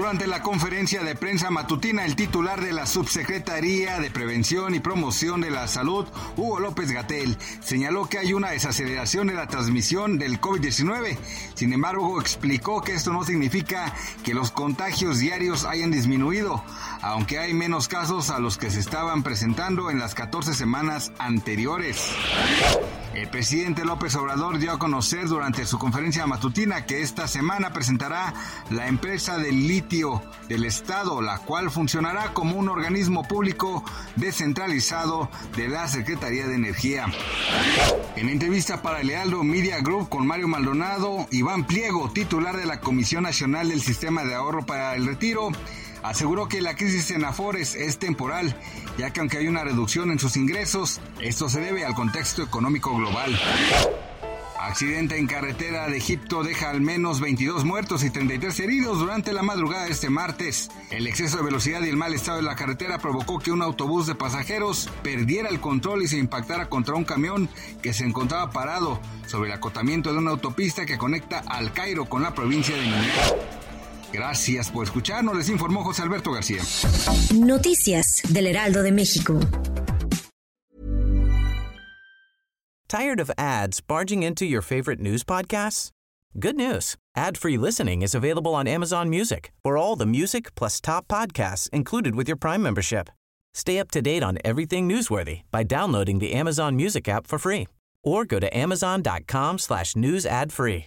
Durante la conferencia de prensa matutina, el titular de la Subsecretaría de Prevención y Promoción de la Salud, Hugo López Gatel, señaló que hay una desaceleración de la transmisión del COVID-19. Sin embargo, explicó que esto no significa que los contagios diarios hayan disminuido, aunque hay menos casos a los que se estaban presentando en las 14 semanas anteriores. El presidente López Obrador dio a conocer durante su conferencia matutina que esta semana presentará la empresa del litio del Estado, la cual funcionará como un organismo público descentralizado de la Secretaría de Energía. En entrevista para Lealdo Media Group con Mario Maldonado, Iván Pliego, titular de la Comisión Nacional del Sistema de Ahorro para el Retiro, aseguró que la crisis en Afores es temporal, ya que aunque hay una reducción en sus ingresos, esto se debe al contexto económico global. Accidente en carretera de Egipto deja al menos 22 muertos y 33 heridos durante la madrugada de este martes. El exceso de velocidad y el mal estado de la carretera provocó que un autobús de pasajeros perdiera el control y se impactara contra un camión que se encontraba parado sobre el acotamiento de una autopista que conecta al Cairo con la provincia de Niñera. Gracias por escucharnos, les informó José Alberto García. Noticias del Heraldo de México. Tired of ads barging into your favorite news podcasts? Good news. Ad-free listening is available on Amazon Music for all the music plus top podcasts included with your Prime membership. Stay up to date on everything newsworthy by downloading the Amazon Music app for free or go to amazon.com slash news ad free.